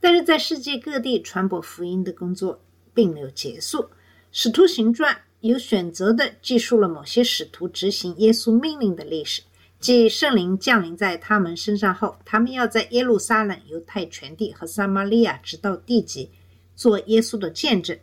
但是在世界各地传播福音的工作并没有结束。《使徒行传》有选择地记述了某些使徒执行耶稣命令的历史，即圣灵降临在他们身上后，他们要在耶路撒冷、犹太全地和撒玛利亚直到地极做耶稣的见证。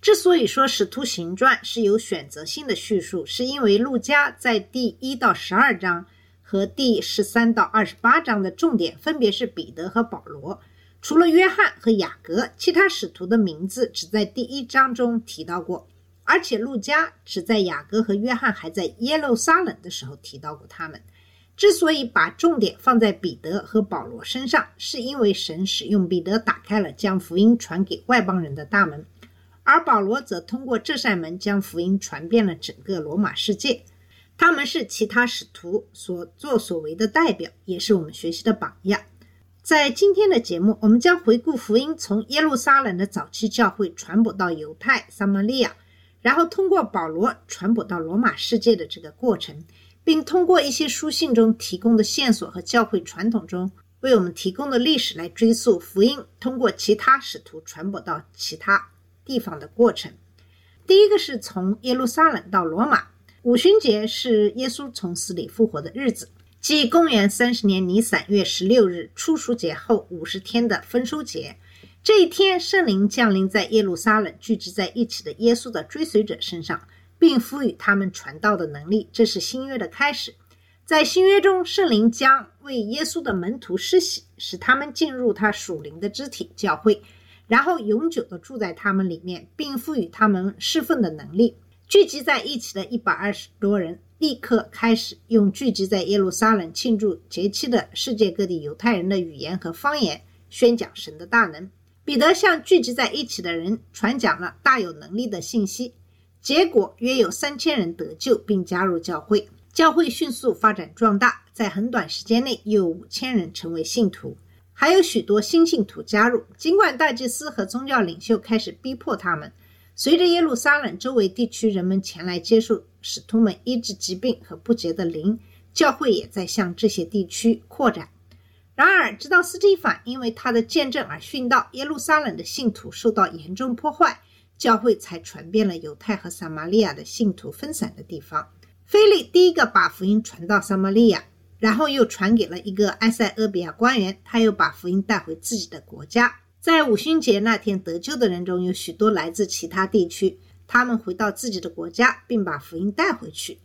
之所以说《使徒行传》是有选择性的叙述，是因为路加在第一到十二章和第十三到二十八章的重点分别是彼得和保罗。除了约翰和雅各，其他使徒的名字只在第一章中提到过，而且路加只在雅各和约翰还在耶路撒冷的时候提到过他们。之所以把重点放在彼得和保罗身上，是因为神使用彼得打开了将福音传给外邦人的大门。而保罗则通过这扇门将福音传遍了整个罗马世界。他们是其他使徒所作所为的代表，也是我们学习的榜样。在今天的节目，我们将回顾福音从耶路撒冷的早期教会传播到犹太、撒玛利亚，然后通过保罗传播到罗马世界的这个过程，并通过一些书信中提供的线索和教会传统中为我们提供的历史来追溯福音通过其他使徒传播到其他地方的过程。第一个是从耶路撒冷到罗马，五旬节是耶稣从死里复活的日子，即公元三十年尼散月十六日初熟节后五十天的丰收节。这一天，圣灵降临在耶路撒冷聚集在一起的耶稣的追随者身上，并赋予他们传道的能力。这是新约的开始。在新约中，圣灵将为耶稣的门徒施洗，使他们进入他属灵的肢体教会。然后永久地住在他们里面，并赋予他们侍奉的能力。聚集在一起的一百二十多人立刻开始用聚集在耶路撒冷庆祝节期的世界各地犹太人的语言和方言宣讲神的大能。彼得向聚集在一起的人传讲了大有能力的信息，结果约有三千人得救并加入教会。教会迅速发展壮大，在很短时间内又有五千人成为信徒。还有许多新信徒加入，尽管大祭司和宗教领袖开始逼迫他们。随着耶路撒冷周围地区人们前来接受使徒们医治疾病和不洁的灵，教会也在向这些地区扩展。然而，直到斯蒂凡因为他的见证而殉道，耶路撒冷的信徒受到严重破坏，教会才传遍了犹太和撒玛利亚的信徒分散的地方。腓力第一个把福音传到撒玛利亚。然后又传给了一个埃塞俄比亚官员，他又把福音带回自己的国家。在五旬节那天得救的人中有许多来自其他地区，他们回到自己的国家，并把福音带回去。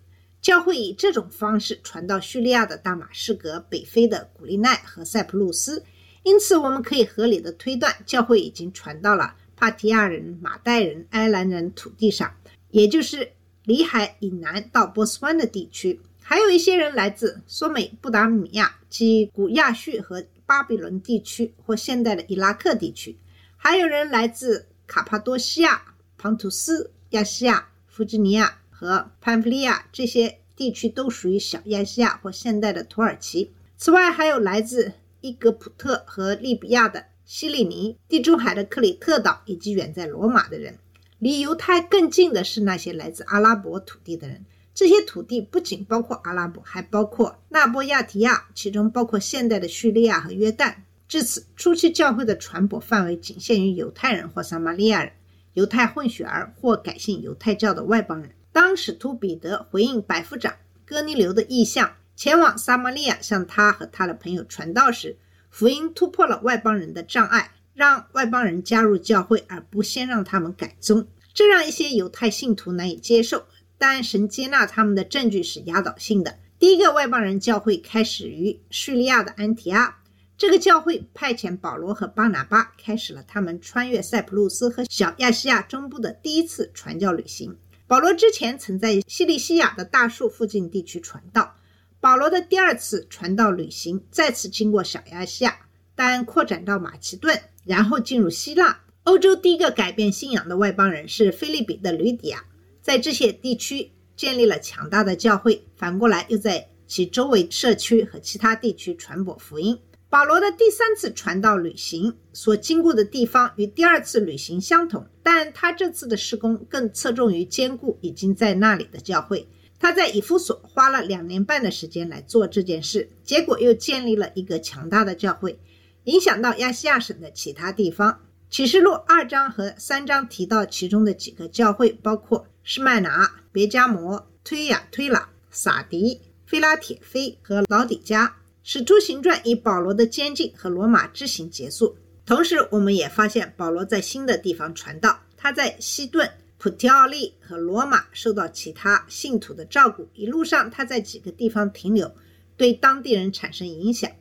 教会以这种方式传到叙利亚的大马士革、北非的古利奈和塞浦路斯。因此，我们可以合理的推断，教会已经传到了帕提亚人、马代人、埃兰人土地上，也就是里海以南到波斯湾的地区。还有一些人来自苏美布达米亚及古亚述和巴比伦地区，或现代的伊拉克地区；还有人来自卡帕多西亚、庞图斯、亚细亚、弗吉尼亚和潘菲利亚这些地区，都属于小亚细亚或现代的土耳其。此外，还有来自伊格普特和利比亚的西利尼、地中海的克里特岛以及远在罗马的人。离犹太更近的是那些来自阿拉伯土地的人。这些土地不仅包括阿拉伯，还包括纳波亚提亚，其中包括现代的叙利亚和约旦。至此，初期教会的传播范围仅限于犹太人或撒玛利亚人、犹太混血儿或改信犹太教的外邦人。当使徒彼得回应百夫长哥尼流的意向，前往撒玛利亚向他和他的朋友传道时，福音突破了外邦人的障碍，让外邦人加入教会，而不先让他们改宗，这让一些犹太信徒难以接受。但神接纳他们的证据是压倒性的。第一个外邦人教会开始于叙利亚的安提阿，这个教会派遣保罗和巴拿巴，开始了他们穿越塞浦路斯和小亚细亚中部的第一次传教旅行。保罗之前曾在西利西亚的大树附近地区传道。保罗的第二次传道旅行再次经过小亚细亚，但扩展到马其顿，然后进入希腊。欧洲第一个改变信仰的外邦人是菲利比的吕底亚，在这些地区建立了强大的教会，反过来又在其周围社区和其他地区传播福音。保罗的第三次传道旅行所经过的地方与第二次旅行相同，但他这次的施工更侧重于兼顾已经在那里的教会。他在以弗所花了两年半的时间来做这件事，结果又建立了一个强大的教会，影响到亚细亚省的其他地方。启示录二章和三章提到其中的几个教会，包括施麦拿、别加摩、推雅推拉、撒迪、菲拉铁菲和老底加。使徒行传以保罗的监禁和罗马之行结束。同时，我们也发现保罗在新的地方传道。他在西顿、普提奥利和罗马受到其他信徒的照顾。一路上，他在几个地方停留，对当地人产生影响。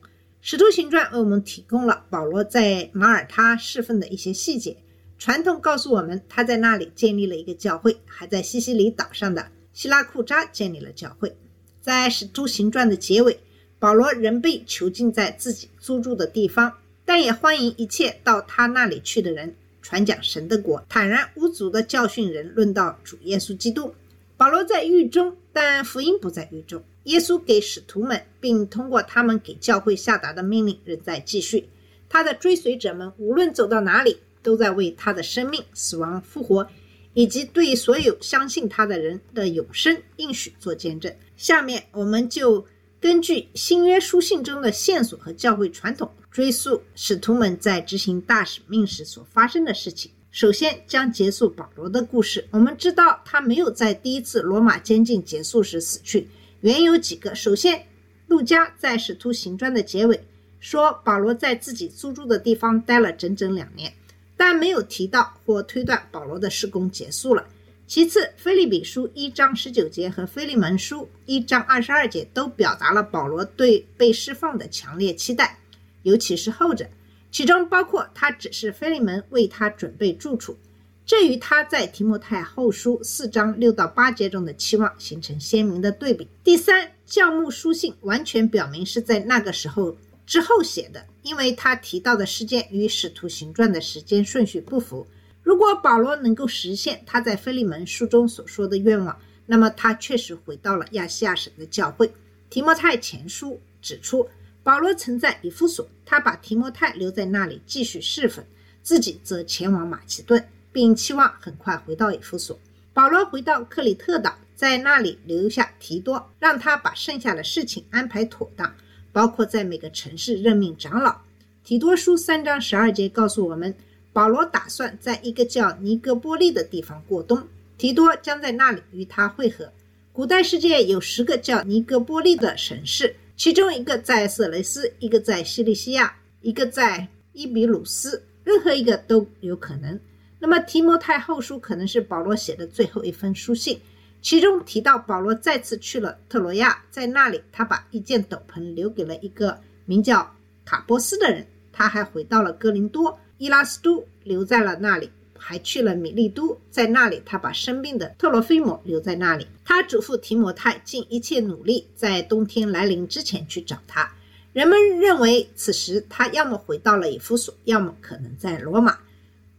使徒行传为我们提供了保罗在马耳他侍奉的一些细节。传统告诉我们，他在那里建立了一个教会，还在西西里岛上的希拉库扎建立了教会。在使徒行传的结尾。保罗仍被囚禁在自己租住的地方，但也欢迎一切到他那里去的人，传讲神的国，坦然无阻地教训人，论到主耶稣基督。保罗在狱中，但福音不在狱中。耶稣给使徒们，并通过他们给教会下达的命令仍在继续。他的追随者们无论走到哪里，都在为他的生命、死亡、复活，以及对所有相信他的人的永生应许做见证。下面我们就。根据新约书信中的线索和教会传统，追溯使徒们在执行大使命时所发生的事情。首先，将结束保罗的故事。我们知道他没有在第一次罗马监禁结束时死去，原有几个。首先，路加在使徒行传的结尾说保罗在自己租住的地方待了整整两年，但没有提到或推断保罗的施工结束了。其次，《菲利比书》一章十九节和《菲利门书》一章二十二节都表达了保罗对被释放的强烈期待，尤其是后者，其中包括他指示菲利门为他准备住处，这与他在《提摩太后书》四章六到八节中的期望形成鲜明的对比。第三，教牧书信完全表明是在那个时候之后写的，因为他提到的事件与《使徒行传》的时间顺序不符。如果保罗能够实现他在腓利门书中所说的愿望，那么他确实回到了亚细亚省的教会。提摩太前书指出，保罗曾在以弗所，他把提摩太留在那里继续侍奉，自己则前往马其顿，并期望很快回到以弗所。保罗回到克里特岛，在那里留下提多，让他把剩下的事情安排妥当，包括在每个城市任命长老。提多书三章十二节告诉我们。保罗打算在一个叫尼哥波利的地方过冬，提多将在那里与他会合。古代世界有十个叫尼哥波利的城市，其中一个在色雷斯，一个在西利西亚，一个在伊比鲁斯，任何一个都有可能。那么提摩太后书可能是保罗写的最后一封书信，其中提到保罗再次去了特罗亚，在那里他把一件斗篷留给了一个名叫卡波斯的人，他还回到了哥林多。伊拉斯都留在了那里，还去了米利都，在那里他把生病的特罗菲摩留在那里。他嘱咐提摩太尽一切努力，在冬天来临之前去找他。人们认为此时他要么回到了以弗所，要么可能在罗马。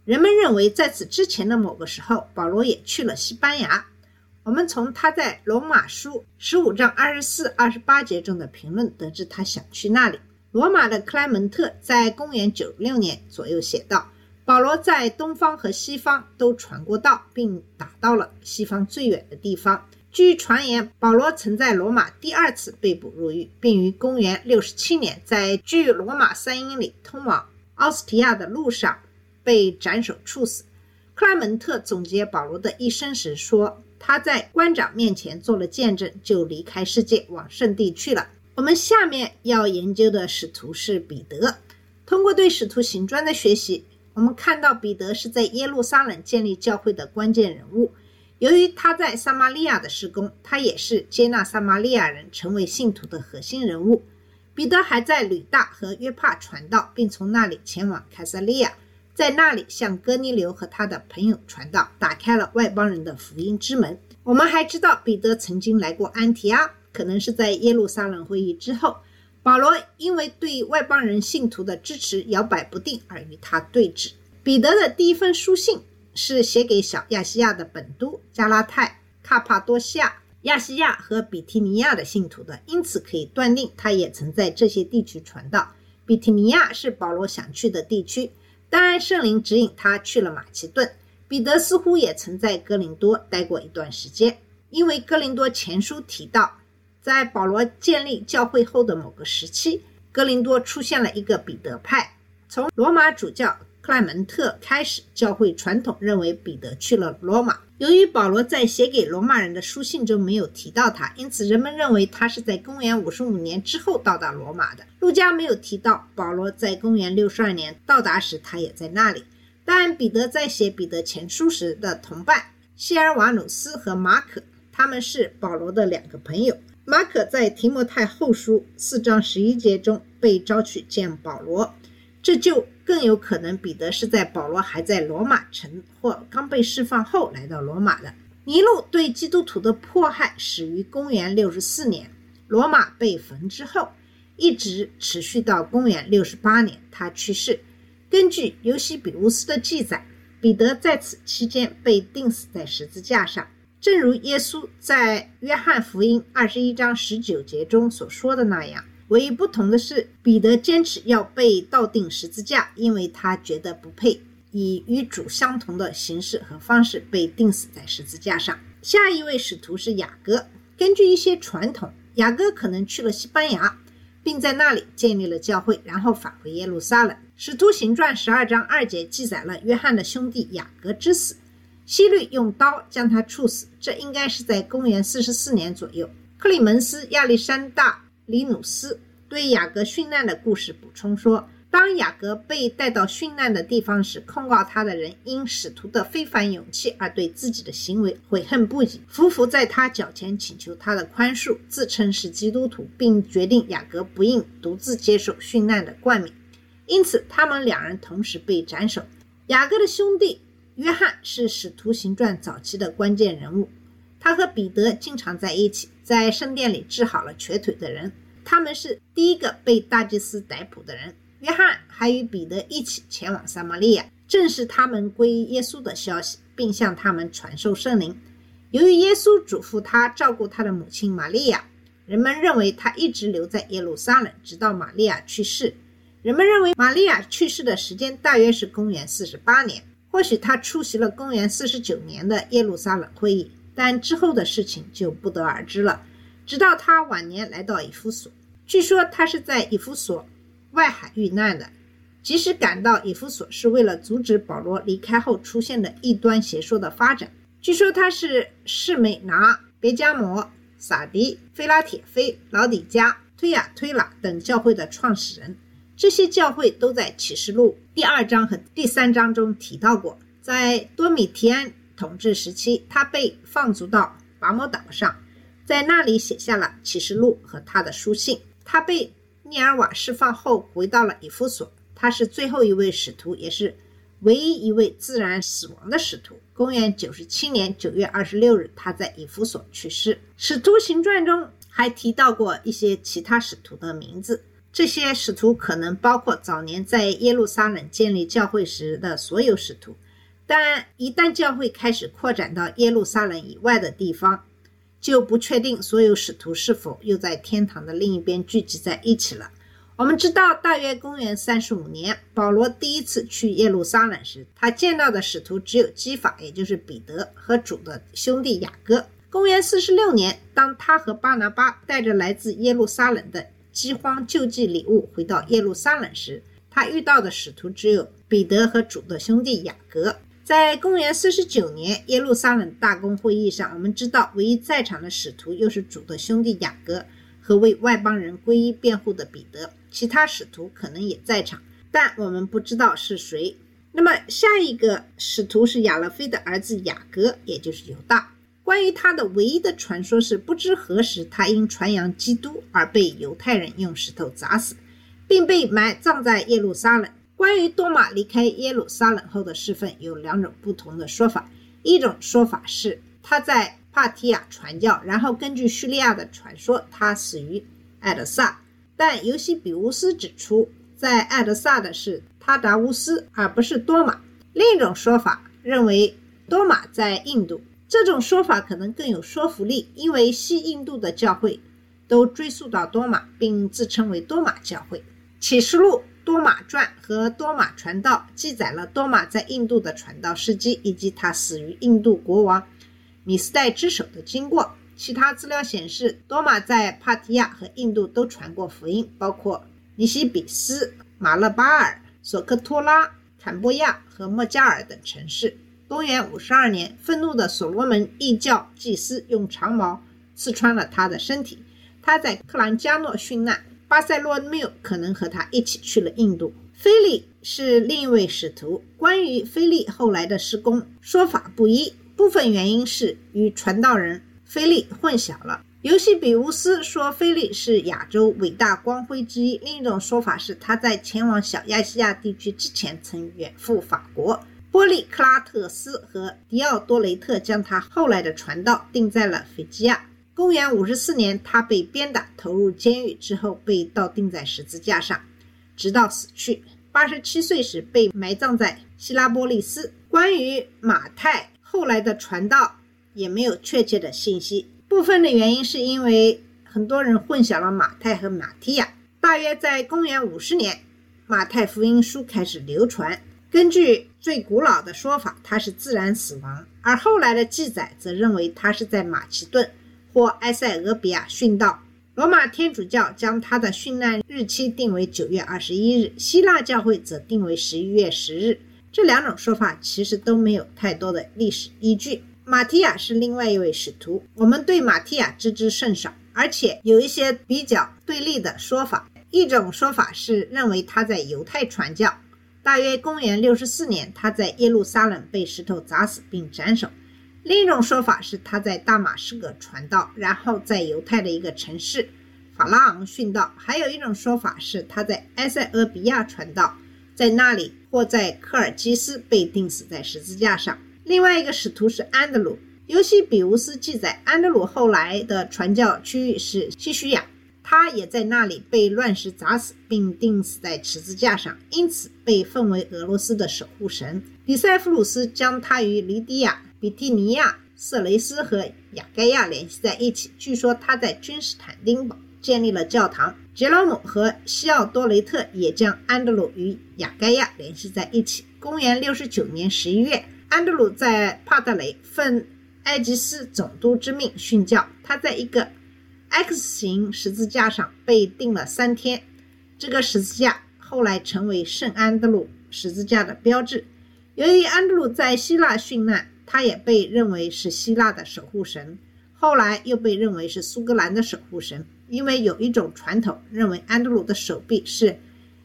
人们认为在此之前的某个时候，保罗也去了西班牙。我们从他在罗马书十五章二十四、二十八节中的评论得知，他想去那里。罗马的克莱门特在公元九六年左右写道：“保罗在东方和西方都传过道，并打到了西方最远的地方。”据传言，保罗曾在罗马第二次被捕入狱，并于公元六十七年在距罗马三英里通往奥斯提亚的路上被斩首处死。克莱门特总结保罗的一生时说：“他在官长面前做了见证，就离开世界，往圣地去了。”我们下面要研究的使徒是彼得。通过对使徒行传的学习，我们看到彼得是在耶路撒冷建立教会的关键人物。由于他在撒玛利亚的施工，他也是接纳撒玛利亚人成为信徒的核心人物。彼得还在吕大和约帕传道，并从那里前往凯撒利亚，在那里向哥尼流和他的朋友传道，打开了外邦人的福音之门。我们还知道彼得曾经来过安提阿。可能是在耶路撒冷会议之后，保罗因为对外邦人信徒的支持摇摆不定而与他对峙。彼得的第一封书信是写给小亚细亚的本都、加拉太、卡帕多西亚、亚细亚和比提尼亚的信徒的，因此可以断定他也曾在这些地区传道。比提尼亚是保罗想去的地区，当然圣灵指引他去了马其顿。彼得似乎也曾在哥林多待过一段时间，因为哥林多前书提到。在保罗建立教会后的某个时期，哥林多出现了一个彼得派。从罗马主教克莱门特开始，教会传统认为彼得去了罗马。由于保罗在写给罗马人的书信中没有提到他，因此人们认为他是在公元五十五年之后到达罗马的。路加没有提到保罗在公元六十二年到达时他也在那里。但彼得在写彼得前书时的同伴希尔瓦努斯和马可，他们是保罗的两个朋友。马可在提摩太后书四章十一节中被召去见保罗，这就更有可能彼得是在保罗还在罗马城或刚被释放后来到罗马的。尼禄对基督徒的迫害始于公元六十四年，罗马被焚之后，一直持续到公元六十八年他去世。根据尤西比乌斯的记载，彼得在此期间被钉死在十字架上。正如耶稣在约翰福音二十一章十九节中所说的那样，唯一不同的是，彼得坚持要被倒钉十字架，因为他觉得不配以与主相同的形式和方式被钉死在十字架上。下一位使徒是雅各。根据一些传统，雅各可能去了西班牙，并在那里建立了教会，然后返回耶路撒冷。使徒行传十二章二节记载了约翰的兄弟雅各之死。希律用刀将他处死，这应该是在公元四十四年左右。克里门斯·亚历山大·里努斯对雅各殉难的故事补充说：当雅各被带到殉难的地方时，控告他的人因使徒的非凡勇气而对自己的行为悔恨不已，匍匐在他脚前请求他的宽恕，自称是基督徒，并决定雅各不应独自接受殉难的冠冕。因此，他们两人同时被斩首。雅各的兄弟。约翰是使徒行传早期的关键人物，他和彼得经常在一起，在圣殿里治好了瘸腿的人。他们是第一个被大祭司逮捕的人。约翰还与彼得一起前往撒玛利亚，正是他们归耶稣的消息，并向他们传授圣灵。由于耶稣嘱咐他照顾他的母亲玛利亚，人们认为他一直留在耶路撒冷，直到玛利亚去世。人们认为玛利亚去世的时间大约是公元四十八年。或许他出席了公元四十九年的耶路撒冷会议，但之后的事情就不得而知了。直到他晚年来到以弗所，据说他是在以弗所外海遇难的。即使赶到以弗所是为了阻止保罗离开后出现的异端邪说的发展。据说他是士美拿、别加摩、撒迪、菲拉铁菲、老底加、推亚推拉等教会的创始人。这些教会都在启示录第二章和第三章中提到过。在多米提安统治时期，他被放逐到拔摩岛上，在那里写下了启示录和他的书信。他被涅尔瓦释放后，回到了以弗所。他是最后一位使徒，也是唯一一位自然死亡的使徒。公元九十七年九月二十六日，他在以弗所去世。使徒行传中还提到过一些其他使徒的名字。这些使徒可能包括早年在耶路撒冷建立教会时的所有使徒，但一旦教会开始扩展到耶路撒冷以外的地方，就不确定所有使徒是否又在天堂的另一边聚集在一起了。我们知道，大约公元三十五年，保罗第一次去耶路撒冷时，他见到的使徒只有基法，也就是彼得和主的兄弟雅各。公元四十六年，当他和巴拿巴带着来自耶路撒冷的饥荒救济礼物回到耶路撒冷时，他遇到的使徒只有彼得和主的兄弟雅各。在公元四十九年耶路撒冷大公会议上，我们知道唯一在场的使徒又是主的兄弟雅各和为外邦人皈依辩护的彼得。其他使徒可能也在场，但我们不知道是谁。那么下一个使徒是亚勒菲的儿子雅各，也就是犹大。关于他的唯一的传说是，不知何时他因传扬基督而被犹太人用石头砸死，并被埋葬在耶路撒冷。关于多马离开耶路撒冷后的侍奉，有两种不同的说法。一种说法是他在帕提亚传教，然后根据叙利亚的传说，他死于艾德萨。但尤西比乌斯指出，在艾德萨的是他达乌斯，而不是多马。另一种说法认为多马在印度，这种说法可能更有说服力，因为西印度的教会都追溯到多马，并自称为多马教会。启示录、多马传和多马传道记载了多马在印度的传道事迹，以及他死于印度国王米斯代之手的经过。其他资料显示，多马在帕提亚和印度都传过福音，包括尼西比斯、马勒巴尔、索科托拉、坎波亚和莫加尔等城市。公元五十二年，愤怒的所罗门异教祭司用长矛刺穿了他的身体，他在克兰加诺殉难。巴塞洛缪可能和他一起去了印度。菲利是另一位使徒。关于菲利后来的施工，说法不一，部分原因是与传道人。菲利混淆了。尤西比乌斯说菲利是亚洲伟大光辉之一，另一种说法是他在前往小亚细亚地区之前曾远赴法国。波利克拉特斯和迪奥多雷特将他后来的传道定在了斐济亚。公元五十四年，他被鞭打，投入监狱之后被倒钉在十字架上，直到死去。八十七岁时被埋葬在希拉波利斯。关于马太后来的传道。也没有确切的信息。部分的原因是因为很多人混淆了马太和马提亚。大约在公元五十年，马太福音书开始流传。根据最古老的说法，他是自然死亡，而后来的记载则认为他是在马其顿或埃塞俄比亚殉道。罗马天主教将他的殉难日期定为九月二十一日，希腊教会则定为十一月十日。这两种说法其实都没有太多的历史依据。马提亚是另外一位使徒，我们对马提亚知之甚少，而且有一些比较对立的说法。一种说法是认为他在犹太传教，大约公元六十四年，他在耶路撒冷被石头砸死并斩首；另一种说法是他在大马士革传道，然后在犹太的一个城市法拉昂殉道；还有一种说法是他在埃塞俄比亚传道，在那里或在科尔基斯被钉死在十字架上。另外一个使徒是安德鲁。尤西比乌斯记载，安德鲁后来的传教区域是西叙亚，他也在那里被乱石砸死，并钉死在十字架上，因此被奉为俄罗斯的守护神。比塞弗鲁斯将他与黎迪亚、比蒂尼亚、色雷斯和雅盖亚联系在一起。据说他在君士坦丁堡建立了教堂。杰罗姆和西奥多雷特也将安德鲁与雅盖亚联系在一起。公元六十九年十一月。安德鲁在帕特雷奉埃吉斯总督之命殉教，他在一个 X 型十字架上被钉了三天。这个十字架后来成为圣安德鲁十字架的标志。由于安德鲁在希腊殉难，他也被认为是希腊的守护神，后来又被认为是苏格兰的守护神，因为有一种传统认为安德鲁的手臂是。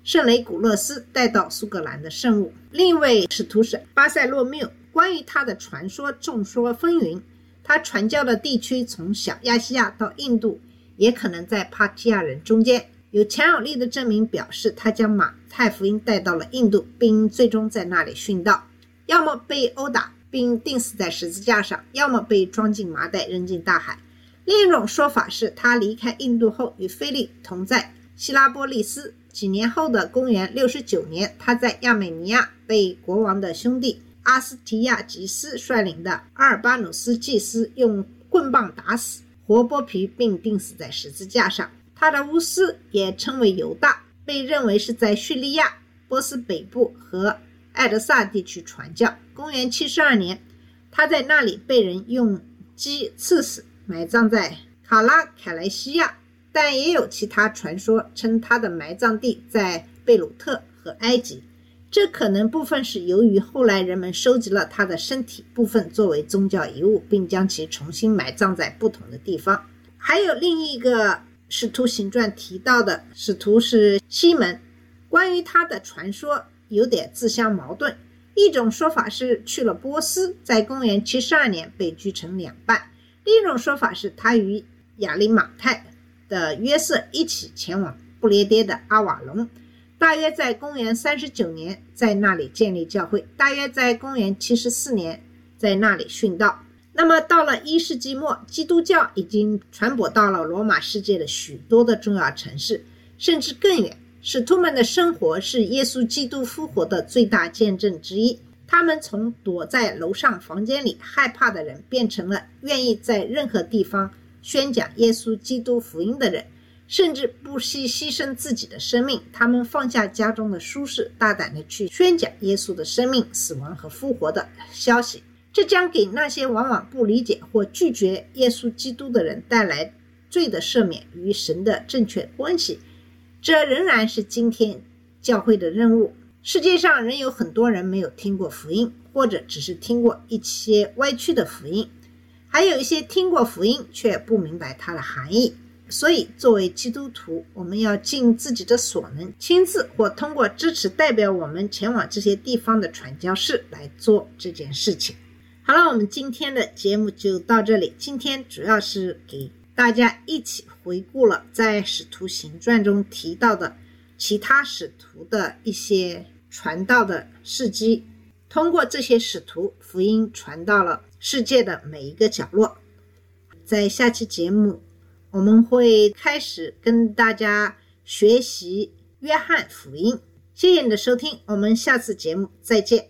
圣雷古勒斯带到苏格兰的圣物。另一位使徒是巴塞洛缪。关于他的传说众说纷纭。他传教的地区从小亚细亚到印度，也可能在帕提亚人中间。有强有力的证明表示，他将马太福音带到了印度，并最终在那里殉道，要么被殴打并钉死在十字架上，要么被装进麻袋扔进大海。另一种说法是他离开印度后与菲利同在希拉波利斯。几年后的公元六十九年，他在亚美尼亚被国王的兄弟阿斯提亚吉斯率领的阿尔巴努斯祭司用棍棒打死，活剥皮并钉死在十字架上。他的巫师也称为犹大，被认为是在叙利亚、波斯北部和艾德萨地区传教。公元七十二年，他在那里被人用鸡刺死，埋葬在卡拉凯莱西亚。但也有其他传说称他的埋葬地在贝鲁特和埃及，这可能部分是由于后来人们收集了他的身体部分作为宗教遗物，并将其重新埋葬在不同的地方。还有另一个使徒行传提到的使徒是西门，关于他的传说有点自相矛盾。一种说法是去了波斯，在公元七十二年被锯成两半；另一种说法是他与亚利马泰。的约瑟一起前往不列颠的阿瓦隆，大约在公元三十九年在那里建立教会，大约在公元七十四年在那里殉道。那么到了一世纪末，基督教已经传播到了罗马世界的许多的重要城市，甚至更远。使徒们的生活是耶稣基督复活的最大见证之一。他们从躲在楼上房间里害怕的人，变成了愿意在任何地方宣讲耶稣基督福音的人，甚至不惜牺牲自己的生命。他们放下家中的舒适，大胆地去宣讲耶稣的生命、死亡和复活的消息。这将给那些往往不理解或拒绝耶稣基督的人带来罪的赦免与神的正确关系。这仍然是今天教会的任务。世界上仍有很多人没有听过福音，或者只是听过一些歪曲的福音，还有一些听过福音却不明白它的含义。所以，作为基督徒，我们要尽自己的所能，亲自或通过支持代表我们前往这些地方的传教士来做这件事情。好了，我们今天的节目就到这里。今天主要是给大家一起回顾了在《使徒行传》中提到的其他使徒的一些。传道的事迹，通过这些使徒，福音传到了世界的每一个角落。在下期节目，我们会开始跟大家学习约翰福音。谢谢你的收听，我们下次节目再见。